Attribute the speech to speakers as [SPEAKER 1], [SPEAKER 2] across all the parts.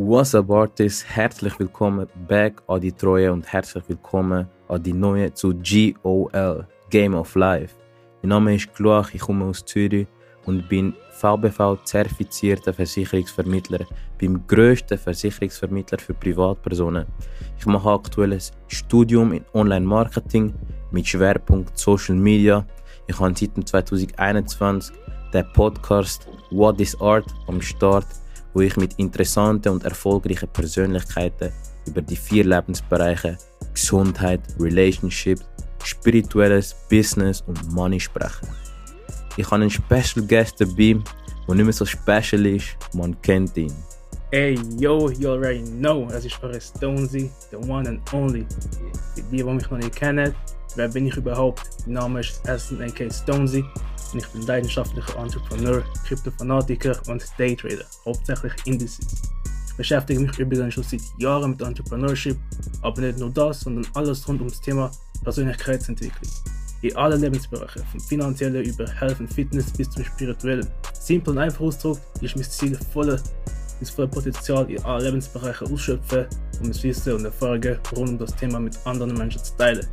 [SPEAKER 1] What's up Artists? Herzlich willkommen back an die Treue und herzlich willkommen an die neue zu GOL, Game of Life. Mein Name ist Gloach, ich komme aus Zürich und bin VBV-zertifizierter Versicherungsvermittler beim grössten Versicherungsvermittler für Privatpersonen. Ich mache aktuell ein Studium in Online-Marketing mit Schwerpunkt Social Media. Ich habe seit 2021 den Podcast What is Art am Start wo ich mit interessanten und erfolgreichen Persönlichkeiten über die vier Lebensbereiche Gesundheit, Relationships, spirituelles, Business und Money spreche. Ich habe einen Special Guest dabei, der nicht mehr so special ist, man kennt ihn.
[SPEAKER 2] Hey, yo, you already know, es ist eure Stonesy, the one and only. Für die, die mich noch nicht kennen, wer bin ich überhaupt? Mein Name ist Essen aka Stonesy und ich bin leidenschaftlicher Entrepreneur, Kryptofanatiker und Daytrader, hauptsächlich Indices. Ich beschäftige mich übrigens schon seit Jahren mit Entrepreneurship, aber nicht nur das, sondern alles rund ums Thema Persönlichkeitsentwicklung. In allen Lebensbereichen, vom finanziellen über Health und Fitness bis zum spirituellen. Simpel und einfach ausgedrückt ist mein Ziel, volle, das volle Potenzial in allen Lebensbereichen ausschöpfen, um das Wissen und Erfahrungen rund um das Thema mit anderen Menschen zu teilen.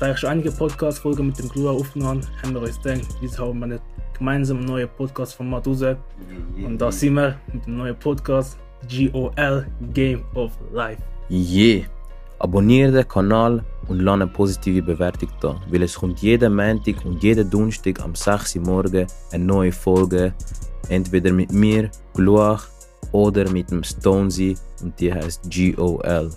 [SPEAKER 2] Da ich schon einige Podcast-Folgen mit dem Glua aufgenommen haben wir uns gedacht, jetzt haben wir einen gemeinsamen neuen Podcast-Format raus. Und da sind wir mit dem neuen Podcast GOL Game of Life.
[SPEAKER 1] Yeah! Abonniere den Kanal und lass eine positive Bewertung da, weil es kommt jeden Montag und jeden Donnerstag am 6 Uhr morgen eine neue Folge. Entweder mit mir, Gluach, oder mit dem Stonesy und die heißt GOL.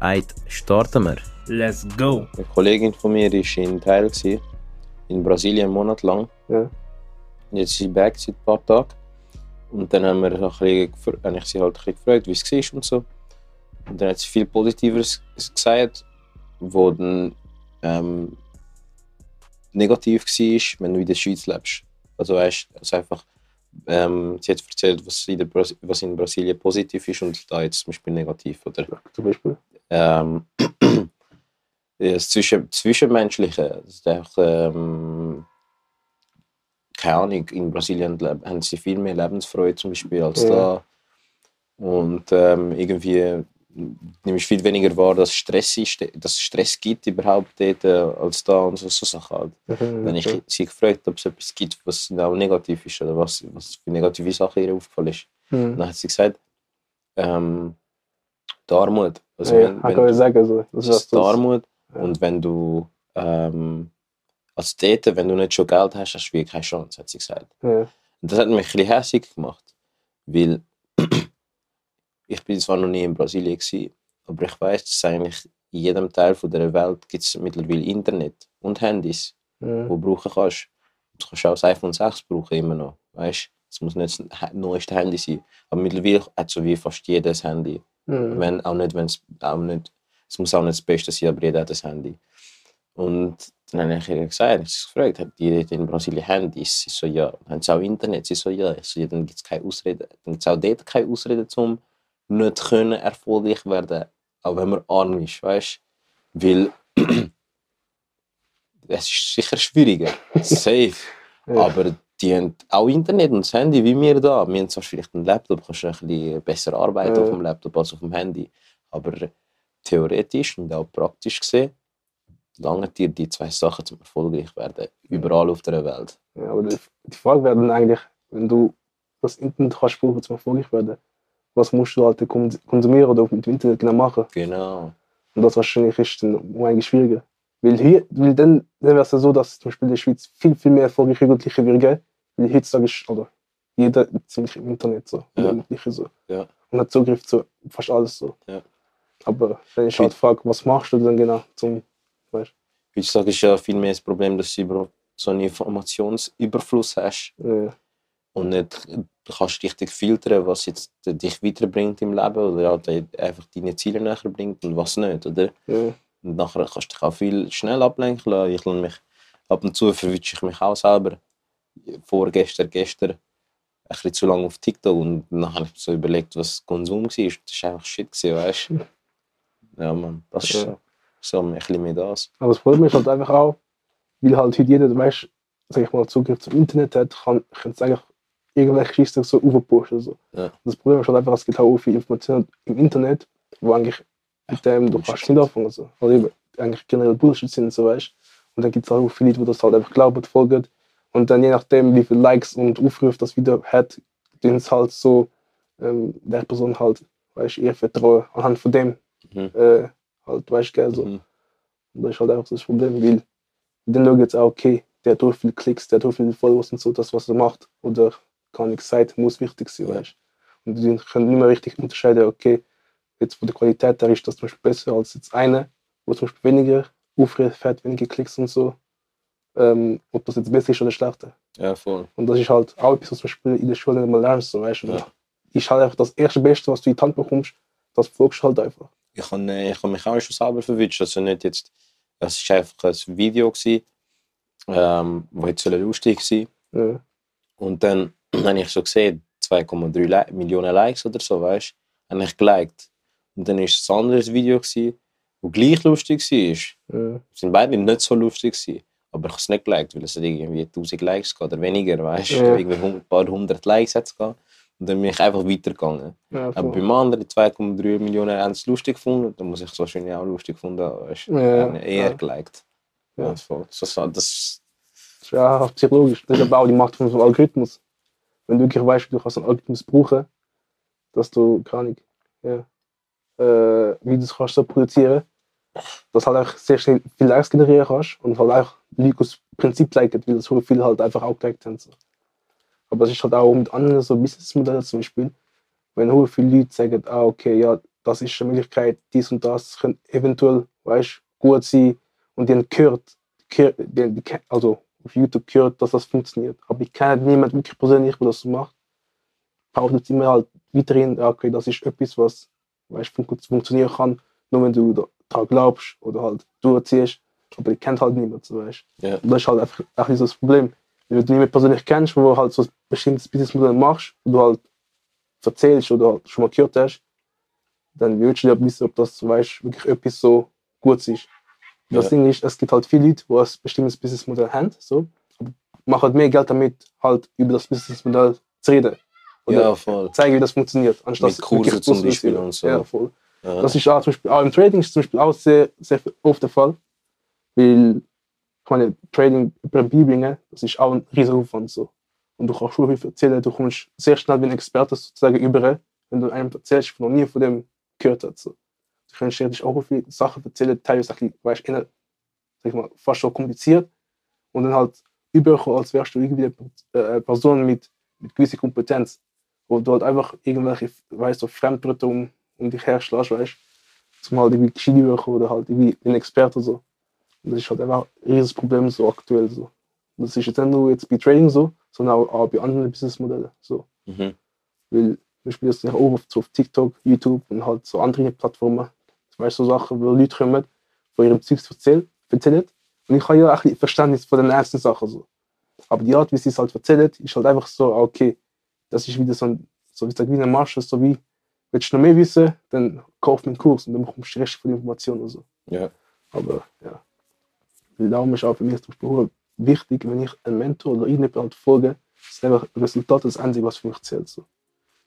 [SPEAKER 1] Eit, starten wir!
[SPEAKER 2] Let's go!
[SPEAKER 3] Eine Kollegin von mir war in Teil gewesen, in Brasilien einen Monat lang.
[SPEAKER 4] Ja.
[SPEAKER 3] Jetzt ist sie back seit ein paar Tagen. Und dann haben wir ein bisschen, habe ich sie halt ein bisschen gefragt, wie es war und so. Und dann hat sie viel Positiveres gesagt, wo dann ähm, negativ war, wenn du in der Schweiz lebst. Also weißt also einfach, ähm, sie hat erzählt, was in, was in Brasilien positiv ist und da jetzt zum Beispiel negativ. Oder?
[SPEAKER 4] Zum Beispiel.
[SPEAKER 3] ähm, das Zwischen Zwischenmenschliche, das ist einfach, ähm, keine Ahnung, in Brasilien haben sie viel mehr Lebensfreude zum Beispiel als
[SPEAKER 4] Ja.
[SPEAKER 3] da. Und ähm, irgendwie nehme ich viel weniger wahr, dass Stress, ist, dass es Stress gibt überhaupt dort, äh, als da und so, so Sachen halt.
[SPEAKER 4] Mhm,
[SPEAKER 3] Dann habe
[SPEAKER 4] okay.
[SPEAKER 3] ich sie gefragt, ob es etwas gibt, was auch negativ ist oder was, was für negative Sachen ihr aufgefallen ist.
[SPEAKER 4] Mhm.
[SPEAKER 3] Dann hat sie gesagt, ähm, die Armut. Also
[SPEAKER 4] ja,
[SPEAKER 3] wenn,
[SPEAKER 4] ich
[SPEAKER 3] wenn,
[SPEAKER 4] kann sagen, so. Das
[SPEAKER 3] ist die Armut.
[SPEAKER 4] Ja.
[SPEAKER 3] Und wenn du ähm, als Täter, wenn du nicht schon Geld hast, hast du wirklich keine Chance, hat sie gesagt.
[SPEAKER 4] Ja.
[SPEAKER 3] Und das hat mich ein bisschen hässlich gemacht, weil ich bin zwar noch nie in Brasilien gewesen, aber ich weiß, dass eigentlich in jedem Teil von der Welt gibt es mittlerweile Internet und Handys,
[SPEAKER 4] Mhm.
[SPEAKER 3] wo du brauchen kannst. Du kannst auch das iPhone 6 brauchen immer noch, weißt? Es muss nicht das neueste Handy sein, aber mittlerweile hat so wie fast jedes Handy.
[SPEAKER 4] Mhm.
[SPEAKER 3] Wenn, auch nicht, wenn's, auch nicht, es muss auch nicht das Beste sein, aber jeder hat ein Handy. Und dann habe ich ihr gesagt, ich habe gefragt, dort in Brasilien Handys? Sie so, ja. Haben sie auch Internet? Sie so, ja. Ich so, ja, dann gibt es keine Ausrede. Dann gibt es auch dort keine Ausrede, um nicht können erfolgreich werden, auch wenn man arm ist, weißt du? Weil es ist sicher schwieriger, safe.
[SPEAKER 4] Ja.
[SPEAKER 3] Aber die haben auch Internet und das Handy, wie wir da. Wir haben zwar vielleicht einen Laptop, kannst du ein bisschen besser arbeiten
[SPEAKER 4] Ja.
[SPEAKER 3] auf dem Laptop als auf dem Handy. Aber theoretisch und auch praktisch gesehen, langen dir die zwei Sachen zum erfolgreich werden. Überall auf der Welt.
[SPEAKER 4] Ja, aber die, Frage wäre dann eigentlich, wenn du das Internet kannst brauchen, zum erfolgreich werden, was musst du halt kon- konsumieren oder mit dem Internet genau machen?
[SPEAKER 3] Genau.
[SPEAKER 4] Und das wahrscheinlich ist dann eigentlich schwieriger. Weil hier, weil dann, dann wäre es ja so, dass zum Beispiel in der Schweiz viel, viel mehr erfolgreiche Jugendliche geben. Weil heutzutage ist oder jeder ziemlich im Internet so.
[SPEAKER 3] Ja.
[SPEAKER 4] Jugendliche so.
[SPEAKER 3] Ja.
[SPEAKER 4] Und hat Zugriff zu fast alles so.
[SPEAKER 3] Ja.
[SPEAKER 4] Aber wenn ich halt frage, was machst du dann genau zum
[SPEAKER 3] Heutzutage ist ja viel mehr das Problem, dass du so einen Informationsüberfluss hast
[SPEAKER 4] äh,
[SPEAKER 3] und nicht kannst richtig filtern, was jetzt dich weiterbringt im Leben oder halt einfach deine Ziele näher bringt und was nicht, oder?
[SPEAKER 4] äh,
[SPEAKER 3] Und nachher kannst du dich auch viel schnell ablenken lassen. Ich mich, ab und zu verwünsche ich mich auch selber. Vorgestern, gestern, ein bisschen zu lange auf TikTok und dann habe ich so überlegt, was Konsum war. Das war einfach Shit, weißt du? Ja, Mann, das ist
[SPEAKER 4] Ja.
[SPEAKER 3] so, ein bisschen mehr das.
[SPEAKER 4] Aber das Problem ist halt einfach auch, weil halt heute jeder, weißt, sag ich mal, Zugriff zum Internet hat, kann, kann es eigentlich irgendwelche Scheiße so aufposten. So.
[SPEAKER 3] Ja.
[SPEAKER 4] Das Problem ist halt einfach, es gibt auch viel Informationen im Internet, wo eigentlich mit dem du kannst nicht anfangen. So. Oder eben, eigentlich generell Bullshit sind, so weißt Und dann gibt es auch viele Leute, die das halt einfach glauben, folgen. Und dann je nachdem, wie viele Likes und Aufrufe das Video hat, tun es halt so ähm, der Person halt, weißt ihr Vertrauen anhand von dem
[SPEAKER 3] Mhm.
[SPEAKER 4] äh, halt, weißt du, so.
[SPEAKER 3] Mhm.
[SPEAKER 4] Und das ist halt einfach so das Problem, weil dann schauen jetzt auch, okay, der hat so viele Klicks, der hat so viele Followers und so, das, was er macht, oder kann ich sagen, muss wichtig sein, weißt Und die können nicht mehr richtig unterscheiden, okay, jetzt von der Qualität her ist das zum Beispiel besser als jetzt eine, wo zum Beispiel weniger Aufrufe hat, weniger Klicks und so, ähm, ob das jetzt besser ist oder schlechter.
[SPEAKER 3] Ja, voll.
[SPEAKER 4] Und das ist halt auch etwas, was zum Beispiel in der Schule nicht mal lernst, so, weißt du.
[SPEAKER 3] Ja.
[SPEAKER 4] Ist halt einfach das erste Beste, was du in die Hand bekommst, das folgst du halt einfach.
[SPEAKER 3] Ich habe äh, ich hab mich auch schon selber verwünscht. Also nicht jetzt, es war einfach ein Video, gewesen, ähm, wo jetzt lustig sein
[SPEAKER 4] Ja.
[SPEAKER 3] Und dann habe ich so gesehen, 2,3 Li- Millionen Likes oder so, weißt du, habe ich geliked. Und dann war es ein anderes Video, gewesen, das gleich lustig war.
[SPEAKER 4] Ja.
[SPEAKER 3] Es sind beide nicht so lustig. Gewesen. Aber ich habe es nicht geliked, weil es irgendwie 1000 Likes gehabt oder weniger, weißt du.
[SPEAKER 4] Ja.
[SPEAKER 3] Irgendwie ein paar hundert Likes hat es gehabt. Und dann bin ich einfach weitergegangen.
[SPEAKER 4] Ja,
[SPEAKER 3] Aber
[SPEAKER 4] voll.
[SPEAKER 3] beim anderen 2,3 Millionen haben es lustig gefunden, dann muss ich es wahrscheinlich auch lustig gefunden. Weißt du,
[SPEAKER 4] Ja,
[SPEAKER 3] eher
[SPEAKER 4] ja.
[SPEAKER 3] geliked.
[SPEAKER 4] Ja.
[SPEAKER 3] Ja, voll. So, das,
[SPEAKER 4] ja, psychologisch. Das ist aber auch die Macht von so Algorithmus. Wenn du wirklich weißt, du kannst einen Algorithmus brauchen, dass du gar nicht, ja, äh, Videos kannst so produzieren, dass halt auch sehr schnell viel Likes generieren kannst und halt auch Leute aus Prinzip liken, weil so viele halt einfach auch geliked haben. So. Aber es ist halt auch mit anderen so Businessmodellen zum Beispiel, wenn so viele Leute sagen, ah, okay, ja, das ist eine Möglichkeit, dies und das könnte eventuell, weißt, gut sein und die haben gehört, gehört die, also auf YouTube gehört, dass das funktioniert. Aber ich kenne niemanden wirklich persönlich, der das so macht. Behauptet immer halt weiterhin, ja, okay, das ist etwas, was weißt, fun funktionieren kann, nur wenn du da- daran glaubst oder halt durchziehst. Aber ich kennt halt niemand, so weißt
[SPEAKER 3] Ja.
[SPEAKER 4] Und das ist halt einfach auch so das Problem. Wenn du niemanden persönlich kennst, wo halt so ein bestimmtes Businessmodell machst, wo du halt erzählst oder halt schon mal gehört hast, dann willst du ja wissen, ob das weißt, wirklich etwas so gut ist. Das
[SPEAKER 3] Ja.
[SPEAKER 4] Ding ist, es gibt halt viele Leute, die ein bestimmtes Businessmodell haben, so, machen halt mehr Geld damit, halt über das Businessmodell zu reden. Oder
[SPEAKER 3] ja, voll.
[SPEAKER 4] zeigen, wie das funktioniert, anstatt
[SPEAKER 3] Mit
[SPEAKER 4] wirklich
[SPEAKER 3] zum
[SPEAKER 4] zu
[SPEAKER 3] Beispiel und so.
[SPEAKER 4] Ja, voll.
[SPEAKER 3] Ja.
[SPEAKER 4] Das ist auch zum Beispiel, auch im Trading ist zum Beispiel auch sehr, sehr oft der Fall. Weil, ich meine, Trading über beibringen, das ist auch ein riesiger Aufwand so. Und du kannst schon viel erzählen, du kommst sehr schnell wie ein Experte sozusagen über, wenn du einem erzählst, der noch nie von dem gehört hat. So. Du kannst dir auch viele Sachen erzählen, teilweise weißt, eher, sag ich mal, fast so kompliziert. Und dann halt überkommen, als wärst du irgendwie eine äh, Person mit, mit gewisser Kompetenz. Wo du halt einfach irgendwelche, weißt so Fremdwörter um, um dich her schlägst, weißt zum halt irgendwie überkommen oder halt irgendwie ein Experte so. Und das ist halt einfach ein riesiges Problem so aktuell so. Und das ist jetzt nicht nur jetzt bei Trading so, sondern auch, auch bei anderen Businessmodellen so.
[SPEAKER 3] Mhm.
[SPEAKER 4] Weil zum Beispiel jetzt auch oft so auf TikTok, YouTube und halt so andere Plattformen, zum Beispiel so Sachen, wo Leute kommen, von ihrem Zeugs erzählen, erzählen. Und ich habe ja auch ein bisschen Verständnis von den ersten Sachen so. Aber die Art, wie sie es halt erzählen, ist halt einfach so, ah, okay, das ist wieder so ein, so wie, eine Masche, so wie, willst du noch mehr wissen, dann kauf mir einen Kurs und dann bekommst du die Rest von den Informationen und so.
[SPEAKER 3] Ja.
[SPEAKER 4] Aber ja. Weil darum ist auch für mich zum Beispiel wichtig, wenn ich einen Mentor oder irgendjemand folge, ist einfach das Resultat das Einzige, was für mich zählt. So.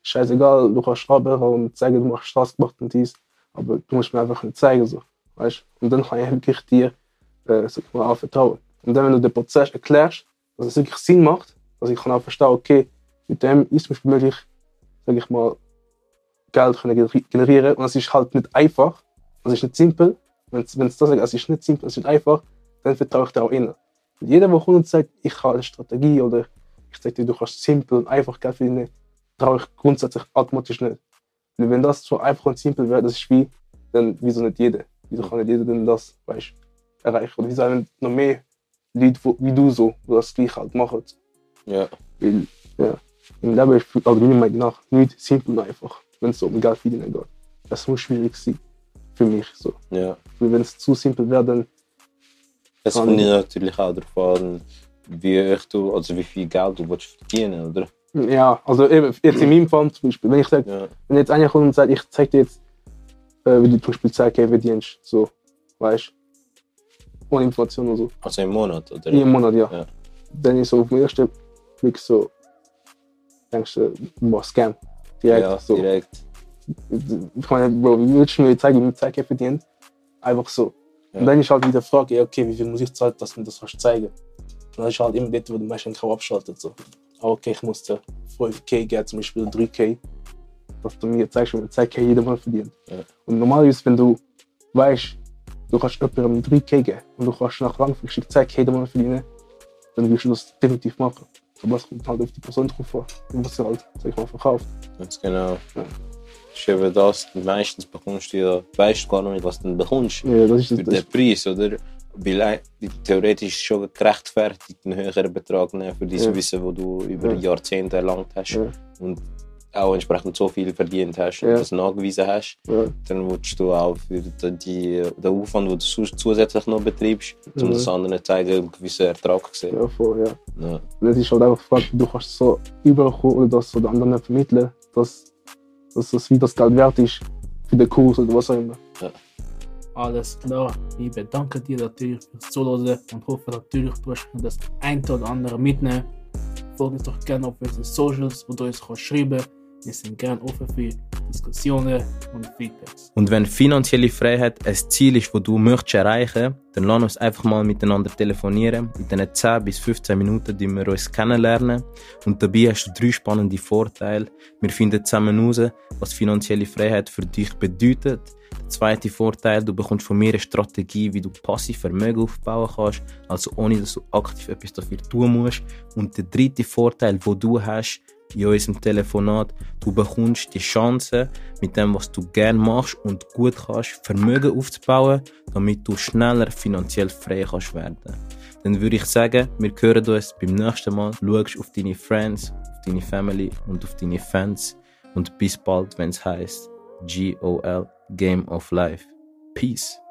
[SPEAKER 4] Scheißegal, du kannst arbeiten und sagen, du machst das gemacht und dies, aber du musst mir einfach zeigen. So. Weißt? Und dann kann ich wirklich dir äh, mal, vertrauen. Und dann, wenn du den Prozess erklärst, dass es wirklich Sinn macht, dass ich kann auch verstehen, okay, mit dem ist Beispiel möglich, sag ich mal, Geld können gener- generieren. Und es ist halt nicht einfach, es ist nicht simpel. Wenn es das sagt, es ist nicht simpel, es ist nicht einfach, dann vertraue ich dir auch innen. Und jeder, der kommt und sagt, ich habe eine Strategie oder ich sage dir, du kannst simpel und einfach Geld verdienen, traue ich grundsätzlich automatisch nicht. Weil wenn das so einfach und simpel wäre, das ist wie, dann wieso nicht jeder? Wieso kann nicht jeder denn das weißt, erreichen? Oder wieso haben noch mehr Leute wo, wie du so, die das gleich halt machen?
[SPEAKER 3] Ja.
[SPEAKER 4] Weil, ja, im Leben ist, also meiner Meinung nach, nicht simpel und einfach, wenn es so um Geld verdienen geht. Das muss schwierig sein. Für mich so.
[SPEAKER 3] ja.
[SPEAKER 4] Weil wenn es zu simpel wäre, dann
[SPEAKER 3] Es kommt natürlich auch darauf an, wie, du, also wie viel Geld du willst verdienen oder?
[SPEAKER 4] Ja, also eben, jetzt in meinem Fall zum Beispiel, wenn ich sage,
[SPEAKER 3] Ja.
[SPEAKER 4] wenn jetzt einer kommt und sagt, ich zeig dir jetzt, äh, wie du zum Beispiel 10k verdienst, so, weißt du, ohne Information und so,
[SPEAKER 3] Also im Monat oder?
[SPEAKER 4] im Monat, ja.
[SPEAKER 3] Ja.
[SPEAKER 4] Dann ist so auf dem ersten Blick so, denkst du, boah, Scam. Direkt
[SPEAKER 5] ja,
[SPEAKER 4] so.
[SPEAKER 5] direkt.
[SPEAKER 4] Ich meine, Bro, wie würdest du mir zeigen, wie man Zeit verdient? Einfach so.
[SPEAKER 5] Ja.
[SPEAKER 4] Und dann ist halt wieder die Frage, okay, wie viel muss ich zahlen, dass man das kannst zeigen? Und dann ist halt immer dort, wo der Mensch auch abschaltet. So. Ah, okay, ich muss dir 5K geben, zum Beispiel 3K, dass du mir zeigst, wie man 2K jeder Monat verdient.
[SPEAKER 5] Ja.
[SPEAKER 4] Und normalerweise, wenn du weißt, du kannst jemandem 3K geben und du kannst nach langfristig 2K jeder Monat verdienen, dann wirst du das definitiv machen. Aber es kommt halt auf die Person drauf an, was sie halt, sag ich mal, verkauft.
[SPEAKER 5] Ganz genau.
[SPEAKER 4] Ja.
[SPEAKER 5] Das ist eben das, meistens bekommst du ja, weißt gar nicht, was du bekommst.
[SPEAKER 4] Ja, das ist
[SPEAKER 5] Für
[SPEAKER 4] das.
[SPEAKER 5] den Preis, oder? Weil theoretisch schon gerechtfertigt, einen höheren Betrag nehmen für dieses
[SPEAKER 4] Ja.
[SPEAKER 5] Wissen, das du über
[SPEAKER 4] Ja.
[SPEAKER 5] Jahrzehnte erlangt hast
[SPEAKER 4] Ja.
[SPEAKER 5] und auch entsprechend so viel verdient hast und das nachgewiesen hast, dann willst du auch für die, die, den Aufwand, den du zus- zusätzlich noch betreibst, um das anderen zu zeigen, einen gewissen Ertrag zu sehen.
[SPEAKER 4] Ja, voll, ja. Es ist halt einfach du kannst so überkommen oder das so den anderen vermitteln, dass, dass das wie das Geld wert ist für den Kurs oder was auch immer.
[SPEAKER 6] Alles klar. Ich bedanke dir natürlich fürs Zuhören und hoffe natürlich, du hast das ein oder andere mitnehmen. Folge uns doch gerne auf unseren Socials, wo du uns kannst schreiben Wir sind gerne offen für Diskussionen und Feedbacks.
[SPEAKER 3] Und wenn finanzielle Freiheit ein Ziel ist, das du möchtest erreichen, dann lass uns einfach mal miteinander telefonieren. In diesen 10 bis 15 Minuten, die wir uns kennenlernen. Und dabei hast du drei spannende Vorteile. Wir finden zusammen heraus, was finanzielle Freiheit für dich bedeutet. Der zweite Vorteil, du bekommst von mir eine Strategie, wie du passiv Vermögen aufbauen kannst, also ohne dass du aktiv etwas dafür tun musst. Und der dritte Vorteil, wo du hast, in unserem Telefonat, du bekommst die Chance, mit dem, was du gerne machst und gut kannst, Vermögen aufzubauen, damit du schneller finanziell frei kannst werden. Dann würde ich sagen, wir hören uns beim nächsten Mal. Schau auf deine Friends, auf deine Family und auf deine Fans. Und bis bald, wenn es heißt GOL Game of Life. Peace.